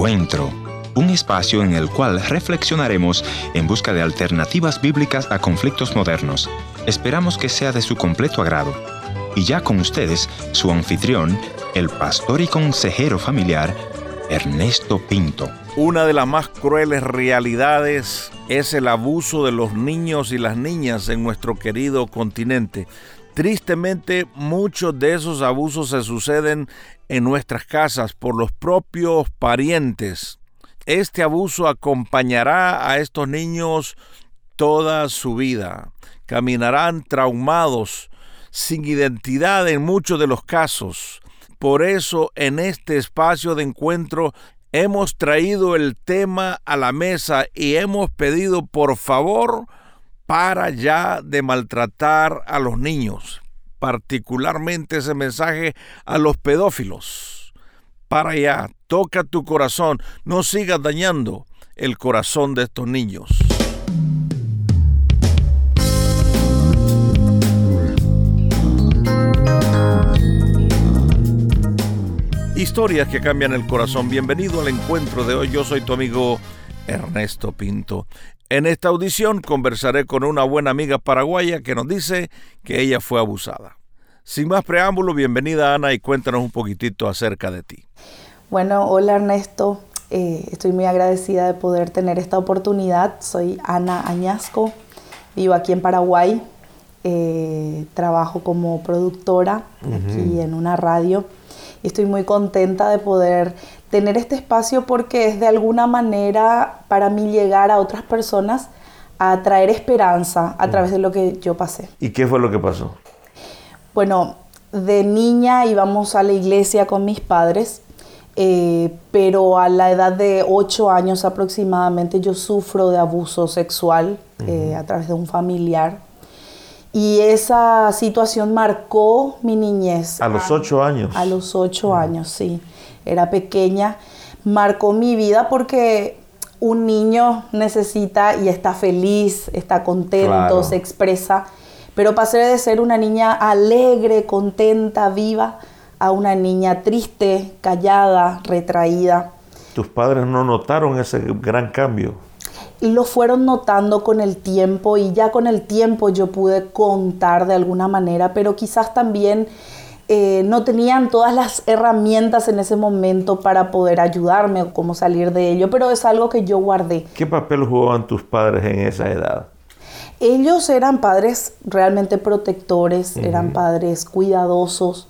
Encuentro, un espacio en el cual reflexionaremos en busca de alternativas bíblicas a conflictos modernos. Esperamos que sea de su completo agrado. Y ya con ustedes, su anfitrión, el pastor y consejero familiar, Ernesto Pinto. Una de las más crueles realidades es el abuso de los niños y las niñas en nuestro querido continente. Tristemente, muchos de esos abusos se suceden en nuestras casas por los propios parientes. Este abuso acompañará a estos niños toda su vida. Caminarán traumados, sin identidad en muchos de los casos. Por eso en este espacio de encuentro hemos traído el tema a la mesa y hemos pedido por favor para ya de maltratar a los niños, particularmente ese mensaje a los pedófilos. Para ya, toca tu corazón, no sigas dañando el corazón de estos niños. Historias que cambian el corazón. Bienvenido al encuentro de hoy. Yo soy tu amigo Ernesto Pinto. En esta audición conversaré con una buena amiga paraguaya que nos dice que ella fue abusada. Sin más preámbulo, bienvenida Ana y cuéntanos un poquitito acerca de ti. Bueno, hola Ernesto. Eh, estoy muy agradecida de poder tener esta oportunidad. Soy Ana Añasco, vivo aquí en Paraguay. Eh, trabajo como productora aquí en una radio y estoy muy contenta de poder tener este espacio porque es de alguna manera para mí llegar a otras personas a traer esperanza a través de lo que yo pasé. ¿Y qué fue lo que pasó? Bueno, de niña íbamos a la iglesia con mis padres, eh, pero a la edad de 8 años aproximadamente yo sufro de abuso sexual eh, a través de un familiar. Y esa situación marcó mi niñez. A los ocho años. A los ocho años, sí. Era pequeña. Marcó mi vida porque un niño necesita y está feliz, está contento, se expresa. Pero pasé de ser una niña alegre, contenta, viva, a una niña triste, callada, retraída. ¿Tus padres no notaron ese gran cambio? Lo fueron notando con el tiempo y ya con el tiempo yo pude contar de alguna manera, pero quizás también eh, no tenían todas las herramientas en ese momento para poder ayudarme o cómo salir de ello, pero es algo que yo guardé. ¿Qué papel jugaban tus padres en esa edad? Ellos eran padres realmente protectores, eran padres cuidadosos,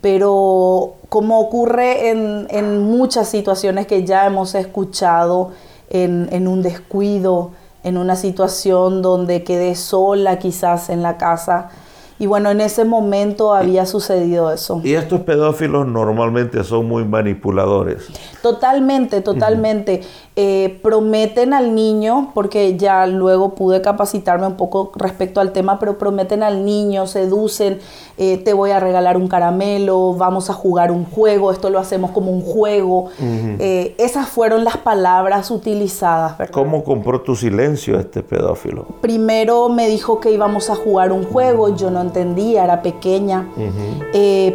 pero como ocurre en, en muchas situaciones que ya hemos escuchado, en, un descuido, en una situación donde quedé sola quizás en la casa. Y bueno, en ese momento había sucedido eso. Y estos pedófilos normalmente son muy manipuladores. Totalmente, totalmente. Eh, prometen al niño, porque ya luego pude capacitarme un poco respecto al tema, pero prometen al niño, seducen, eh, te voy a regalar un caramelo, vamos a jugar un juego, esto lo hacemos como un juego. Eh, esas fueron las palabras utilizadas. ¿Cómo compró tu silencio este pedófilo? Primero me dijo que íbamos a jugar un juego, yo no entendía, era pequeña,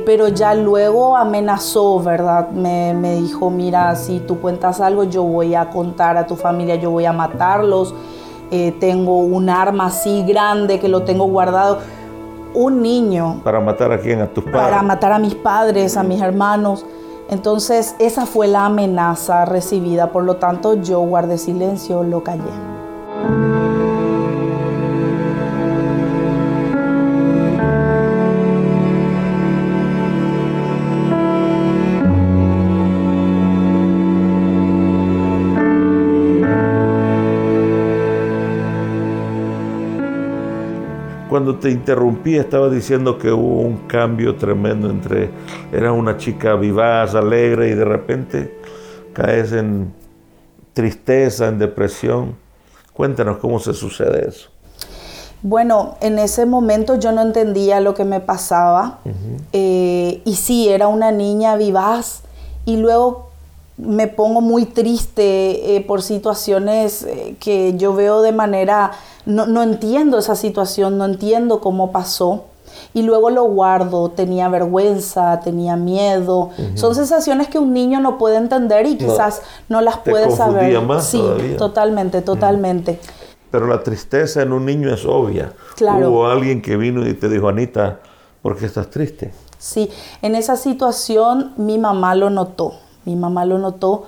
pero ya luego amenazó, ¿verdad? Me, me dijo, mira, si tú cuentas algo, yo voy a contar a tu familia, yo voy a matarlos, eh, tengo un arma así grande que lo tengo guardado. Un niño. ¿Para matar a quién? ¿A tus padres? Para matar a mis padres, a mis hermanos. Entonces esa fue la amenaza recibida, por lo tanto yo guardé silencio, lo callé. Te interrumpí estaba diciendo que hubo un cambio tremendo entre, eras una chica vivaz, alegre y de repente caes en tristeza, en depresión. Cuéntanos cómo se sucede eso. Bueno, en ese momento yo no entendía lo que me pasaba eh, y sí, era una niña vivaz y luego me pongo muy triste eh, por situaciones eh, que yo veo de manera, no, entiendo esa situación, no entiendo cómo pasó. y luego lo guardo, tenía vergüenza, tenía miedo. Son sensaciones que un niño no puede entender y quizás no, las puede saber. Más sí, totalmente, totalmente. Pero la tristeza en un niño es obvia. Claro. Hubo alguien que vino y te dijo, Anita, ¿por qué estás triste? Sí, en esa situación mi mamá lo notó. Mi mamá lo notó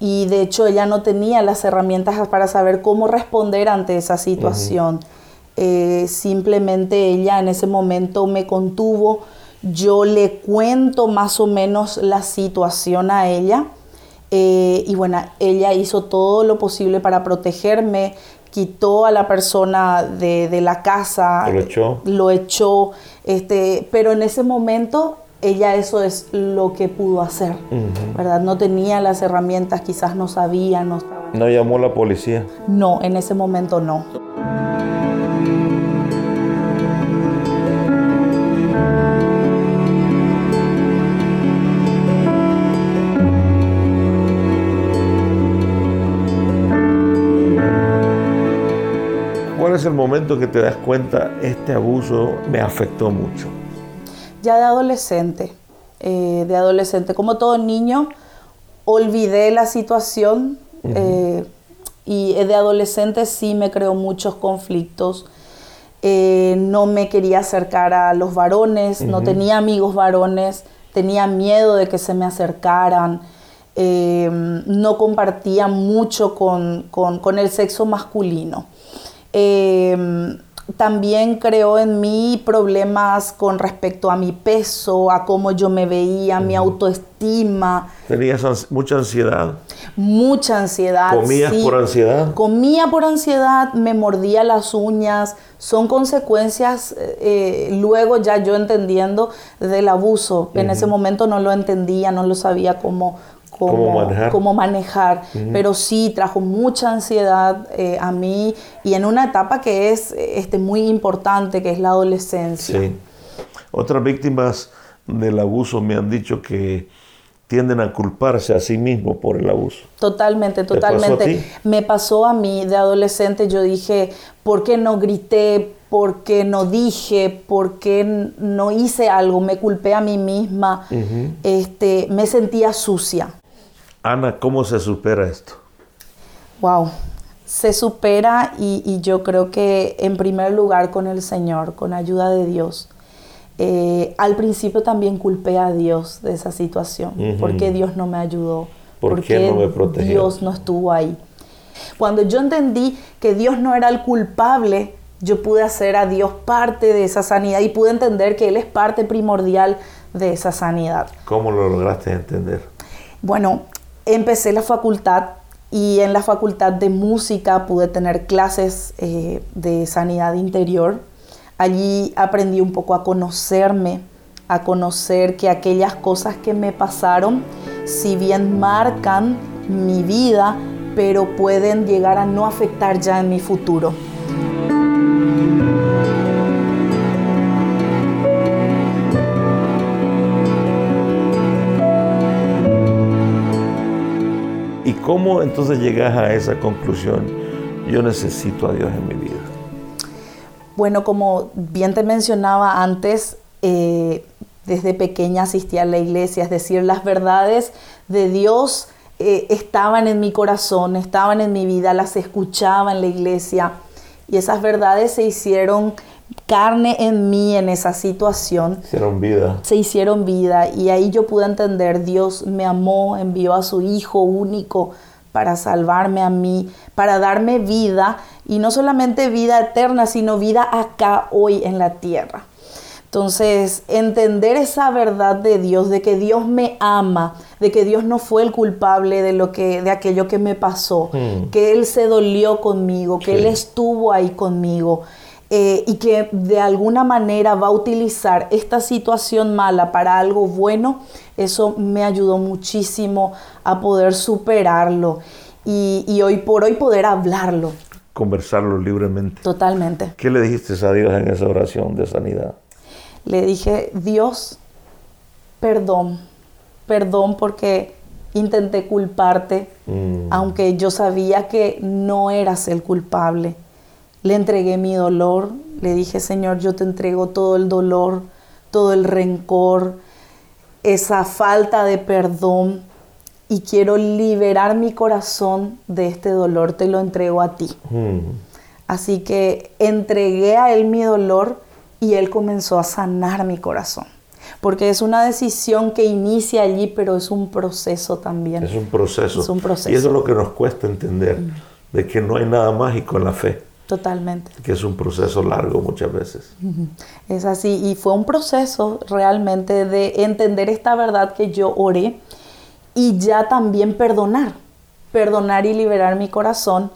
y de hecho ella no tenía las herramientas para saber cómo responder ante esa situación. Eh, simplemente ella en ese momento me contuvo, yo le cuento más o menos la situación a ella eh, y bueno, ella hizo todo lo posible para protegerme, quitó a la persona de, la casa, lo echó, lo echó este, pero en ese momento ella eso es lo que pudo hacer, ¿verdad? No tenía las herramientas, quizás no sabía, no ¿No llamó la policía? No, en ese momento no. ¿Cuál es el momento que te das cuenta, este abuso me afectó mucho? Ya de adolescente, eh, de adolescente, como todo niño, olvidé la situación eh, y de adolescente sí me creó muchos conflictos. Eh, no me quería acercar a los varones, no tenía amigos varones, tenía miedo de que se me acercaran, no compartía mucho con, con el sexo masculino también creó en mí problemas con respecto a mi peso, a cómo yo me veía, mi autoestima. ¿Tenías mucha ansiedad? Mucha ansiedad. ¿Comías por ansiedad? Comía por ansiedad, me mordía las uñas. Son consecuencias, eh, luego ya yo entendiendo del abuso. En ese momento no lo entendía, no lo sabía cómo, cómo, manejar, pero sí trajo mucha ansiedad eh, a mí y en una etapa que es este, muy importante, que es la adolescencia. Sí. Otras víctimas del abuso me han dicho que tienden a culparse a sí mismos por el abuso. Totalmente, totalmente. Me pasó a mí de adolescente, yo dije, ¿por qué no grité? ¿Por qué no dije? ¿Por qué no hice algo? Me culpé a mí misma. este, me sentía sucia. Ana, ¿cómo se supera esto? Wow, se supera y, yo creo que en primer lugar con el Señor, con ayuda de Dios. Eh, al principio también culpé a Dios de esa situación, porque Dios no me ayudó, ¿Por porque no me protegió? Dios no estuvo ahí. Cuando yo entendí que Dios no era el culpable, yo pude hacer a Dios parte de esa sanidad y pude entender que Él es parte primordial de esa sanidad. ¿Cómo lo lograste entender? Bueno, empecé la facultad y en la facultad de música pude tener clases eh, de sanidad interior. Allí aprendí un poco a conocerme, a conocer que aquellas cosas que me pasaron, si bien marcan mi vida, pero pueden llegar a no afectar ya en mi futuro. ¿Cómo entonces llegas a esa conclusión? Yo necesito a Dios en mi vida. Bueno, como bien te mencionaba antes, eh, desde pequeña asistía a la iglesia, es decir, las verdades de Dios eh, estaban en mi corazón, estaban en mi vida, las escuchaba en la iglesia y esas verdades se hicieron carne en mí en esa situación. Se hicieron vida. Se hicieron vida y ahí yo pude entender, Dios me amó, envió a su Hijo único para salvarme a mí, para darme vida y no solamente vida eterna, sino vida acá hoy en la tierra. Entonces, entender esa verdad de Dios, de que Dios me ama, de que Dios no fue el culpable de lo que, de aquello que me pasó, hmm. que Él se dolió conmigo, que Él estuvo ahí conmigo, eh, y que de alguna manera va a utilizar esta situación mala para algo bueno, eso me ayudó muchísimo a poder superarlo y, hoy por hoy poder hablarlo. Conversarlo libremente. Totalmente. ¿Qué le dijiste a Dios en esa oración de sanidad? Le dije, Dios, perdón, perdón porque intenté culparte, mm. aunque yo sabía que no eras el culpable Le entregué mi dolor, le dije, Señor, yo te entrego todo el dolor, todo el rencor, esa falta de perdón y quiero liberar mi corazón de este dolor, te lo entrego a ti. Mm. Así que entregué a él mi dolor y él comenzó a sanar mi corazón. Porque es una decisión que inicia allí, pero es un proceso también. Es un proceso. un proceso. Y eso es lo que nos cuesta entender, mm. de que no hay nada mágico en la fe. Totalmente. Que es un proceso largo muchas veces. Es así. Y fue un proceso realmente de entender esta verdad que yo oré y ya también perdonar. Perdonar y liberar mi corazón.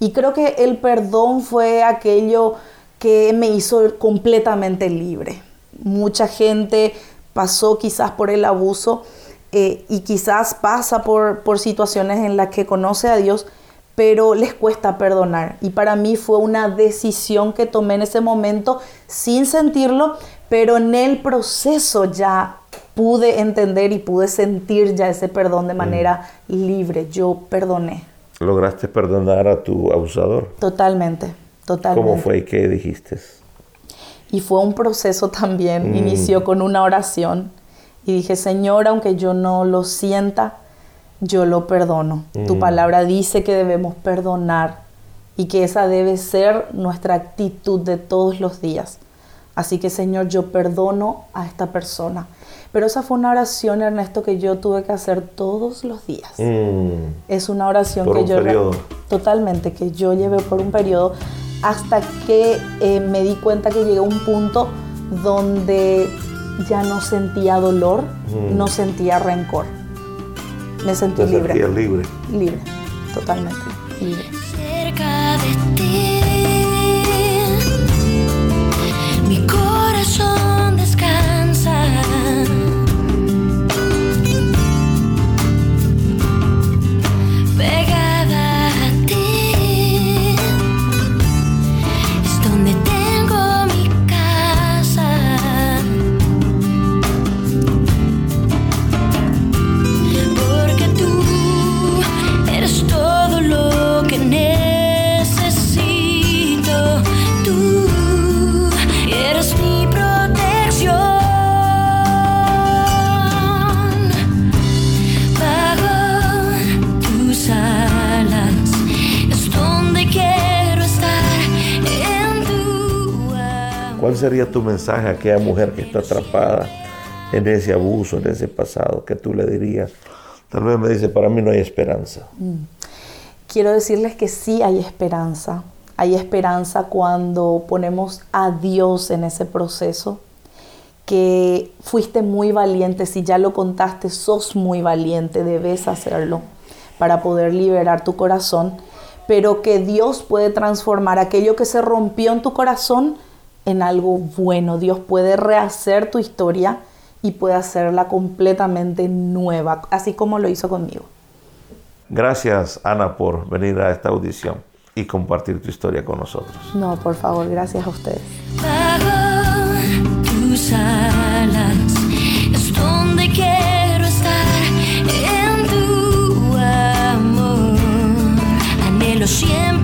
Y creo que el perdón fue aquello que me hizo completamente libre. Mucha gente pasó quizás por el abuso eh, y quizás pasa por, por situaciones en las que conoce a Dios, pero les cuesta perdonar. Y para mí fue una decisión que tomé en ese momento sin sentirlo, pero en el proceso ya pude entender y pude sentir ya ese perdón de manera libre. Yo perdoné. ¿Lograste perdonar a tu abusador? Totalmente, totalmente. ¿Cómo fue y qué dijiste? Y fue un proceso también. Mm. Inició con una oración y dije, Señor, aunque yo no lo sienta, yo lo perdono. Tu mm. palabra dice que debemos perdonar y que esa debe ser nuestra actitud de todos los días. Así que Señor, yo perdono a esta persona. Pero esa fue una oración, Ernesto, que yo tuve que hacer todos los días. Mm. Es una oración que yo... Totalmente, que yo llevé por un periodo hasta que eh, me di cuenta que llegué a un punto donde ya no sentía dolor, mm. no sentía rencor me sentí libre. libre. Libre, totalmente libre. Cerca de ti, sería tu mensaje a aquella mujer que está atrapada en ese abuso, en ese pasado? que tú le dirías? Tal vez me dice, para mí no hay esperanza. Mm. Quiero decirles que sí hay esperanza. Hay esperanza cuando ponemos a Dios en ese proceso, que fuiste muy valiente, si ya lo contaste, sos muy valiente, debes hacerlo para poder liberar tu corazón, pero que Dios puede transformar aquello que se rompió en tu corazón en algo bueno. Dios puede rehacer tu historia y puede hacerla completamente nueva, así como lo hizo conmigo. Gracias, Ana, por venir a esta audición y compartir tu historia con nosotros. No, por favor, gracias a ustedes. es donde quiero estar en tu amor. Anhelo siempre